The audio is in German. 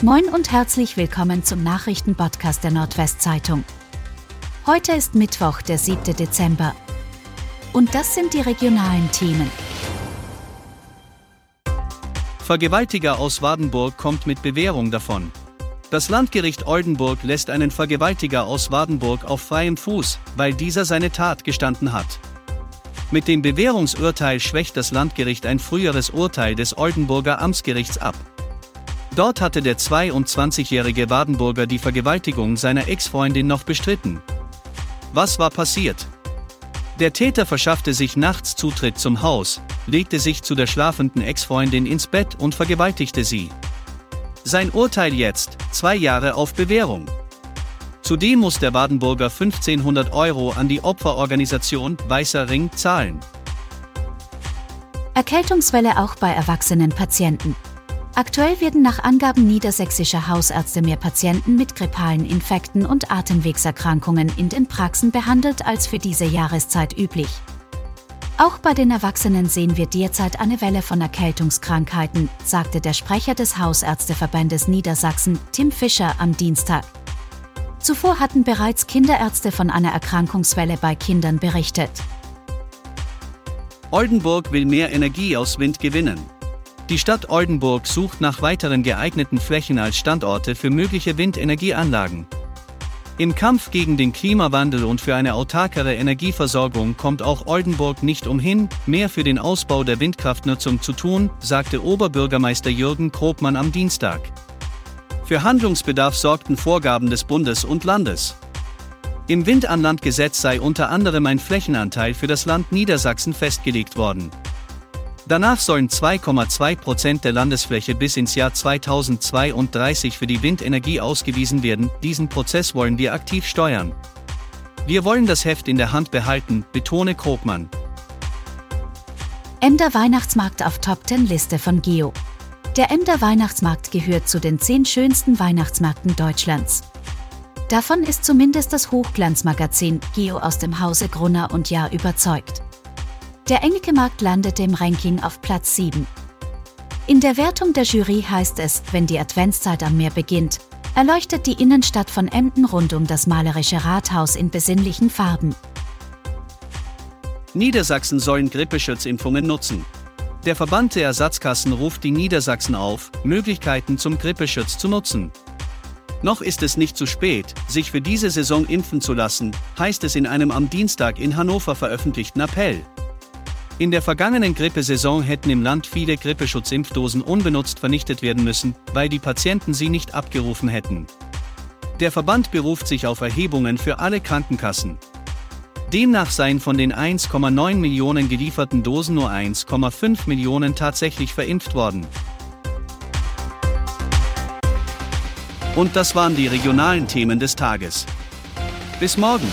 Moin und herzlich willkommen zum Nachrichtenpodcast der Nordwestzeitung. Heute ist Mittwoch, der 7. Dezember. Und das sind die regionalen Themen. Vergewaltiger aus Wadenburg kommt mit Bewährung davon. Das Landgericht Oldenburg lässt einen Vergewaltiger aus Wadenburg auf freiem Fuß, weil dieser seine Tat gestanden hat. Mit dem Bewährungsurteil schwächt das Landgericht ein früheres Urteil des Oldenburger Amtsgerichts ab. Dort hatte der 22-jährige Wadenburger die Vergewaltigung seiner Ex-Freundin noch bestritten. Was war passiert? Der Täter verschaffte sich nachts Zutritt zum Haus, legte sich zu der schlafenden Ex-Freundin ins Bett und vergewaltigte sie. Sein Urteil jetzt, zwei Jahre auf Bewährung. Zudem muss der Badenburger 1500 Euro an die Opferorganisation Weißer Ring zahlen. Erkältungswelle auch bei erwachsenen Patienten. Aktuell werden nach Angaben niedersächsischer Hausärzte mehr Patienten mit grippalen Infekten und Atemwegserkrankungen in den Praxen behandelt als für diese Jahreszeit üblich. Auch bei den Erwachsenen sehen wir derzeit eine Welle von Erkältungskrankheiten, sagte der Sprecher des Hausärzteverbandes Niedersachsen, Tim Fischer, am Dienstag. Zuvor hatten bereits Kinderärzte von einer Erkrankungswelle bei Kindern berichtet. Oldenburg will mehr Energie aus Wind gewinnen. Die Stadt Oldenburg sucht nach weiteren geeigneten Flächen als Standorte für mögliche Windenergieanlagen. Im Kampf gegen den Klimawandel und für eine autarkere Energieversorgung kommt auch Oldenburg nicht umhin, mehr für den Ausbau der Windkraftnutzung zu tun, sagte Oberbürgermeister Jürgen Krobmann am Dienstag. Für Handlungsbedarf sorgten Vorgaben des Bundes und Landes. Im Windanlandgesetz sei unter anderem ein Flächenanteil für das Land Niedersachsen festgelegt worden. Danach sollen 2,2 Prozent der Landesfläche bis ins Jahr 2032 für die Windenergie ausgewiesen werden. Diesen Prozess wollen wir aktiv steuern. Wir wollen das Heft in der Hand behalten, betone Krogmann. Emder Weihnachtsmarkt auf Top 10 Liste von Geo. Der Emder Weihnachtsmarkt gehört zu den zehn schönsten Weihnachtsmärkten Deutschlands. Davon ist zumindest das Hochglanzmagazin Geo aus dem Hause Grunner und Jahr überzeugt. Der Engelke-Markt landete im Ranking auf Platz 7. In der Wertung der Jury heißt es, wenn die Adventszeit am Meer beginnt, erleuchtet die Innenstadt von Emden rund um das malerische Rathaus in besinnlichen Farben. Niedersachsen sollen Grippeschutzimpfungen nutzen. Der Verband der Ersatzkassen ruft die Niedersachsen auf, Möglichkeiten zum Grippeschutz zu nutzen. Noch ist es nicht zu spät, sich für diese Saison impfen zu lassen, heißt es in einem am Dienstag in Hannover veröffentlichten Appell. In der vergangenen Grippesaison hätten im Land viele Grippeschutzimpfdosen unbenutzt vernichtet werden müssen, weil die Patienten sie nicht abgerufen hätten. Der Verband beruft sich auf Erhebungen für alle Krankenkassen. Demnach seien von den 1,9 Millionen gelieferten Dosen nur 1,5 Millionen tatsächlich verimpft worden. Und das waren die regionalen Themen des Tages. Bis morgen!